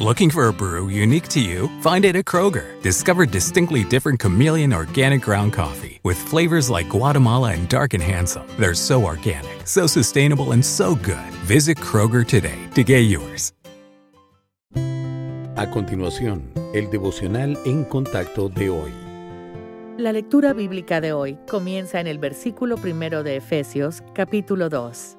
Looking for a brew unique to you? Find it at Kroger. Discover distinctly different chameleon organic ground coffee with flavors like Guatemala and Dark and Handsome. They're so organic, so sustainable, and so good. Visit Kroger today to get yours. A continuación, el devocional en contacto de hoy. La lectura bíblica de hoy comienza en el versículo primero de Efesios, capítulo 2.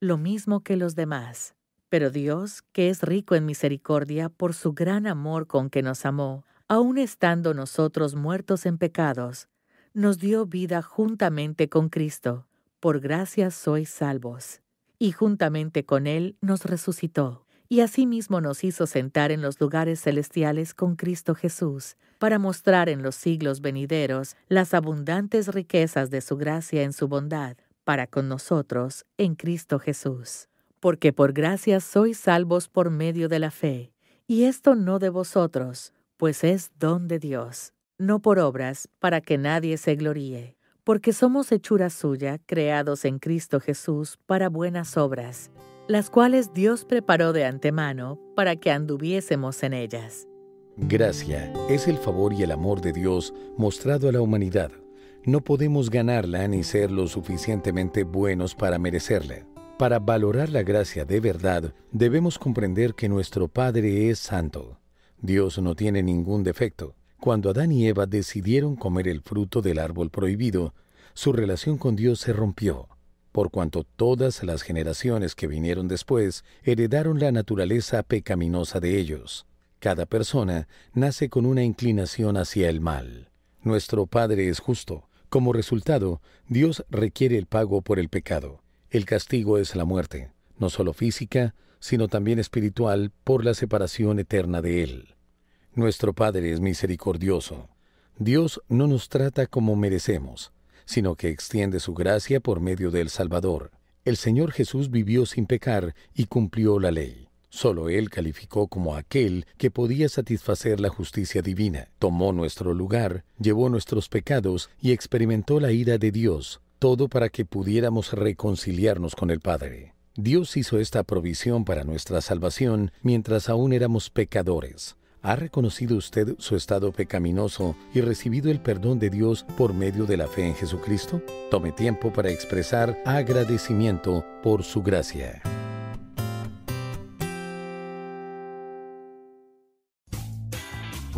lo mismo que los demás. Pero Dios, que es rico en misericordia por su gran amor con que nos amó, aun estando nosotros muertos en pecados, nos dio vida juntamente con Cristo. Por gracia sois salvos. Y juntamente con Él nos resucitó. Y asimismo nos hizo sentar en los lugares celestiales con Cristo Jesús, para mostrar en los siglos venideros las abundantes riquezas de su gracia en su bondad para con nosotros en Cristo Jesús. Porque por gracia sois salvos por medio de la fe, y esto no de vosotros, pues es don de Dios, no por obras, para que nadie se gloríe, porque somos hechura suya, creados en Cristo Jesús para buenas obras, las cuales Dios preparó de antemano para que anduviésemos en ellas. Gracia es el favor y el amor de Dios mostrado a la humanidad no podemos ganarla ni ser lo suficientemente buenos para merecerla. Para valorar la gracia de verdad, debemos comprender que nuestro Padre es santo. Dios no tiene ningún defecto. Cuando Adán y Eva decidieron comer el fruto del árbol prohibido, su relación con Dios se rompió, por cuanto todas las generaciones que vinieron después heredaron la naturaleza pecaminosa de ellos. Cada persona nace con una inclinación hacia el mal. Nuestro Padre es justo, como resultado, Dios requiere el pago por el pecado. El castigo es la muerte, no solo física, sino también espiritual por la separación eterna de Él. Nuestro Padre es misericordioso. Dios no nos trata como merecemos, sino que extiende su gracia por medio del Salvador. El Señor Jesús vivió sin pecar y cumplió la ley. Solo Él calificó como aquel que podía satisfacer la justicia divina. Tomó nuestro lugar, llevó nuestros pecados y experimentó la ira de Dios, todo para que pudiéramos reconciliarnos con el Padre. Dios hizo esta provisión para nuestra salvación mientras aún éramos pecadores. ¿Ha reconocido usted su estado pecaminoso y recibido el perdón de Dios por medio de la fe en Jesucristo? Tome tiempo para expresar agradecimiento por su gracia.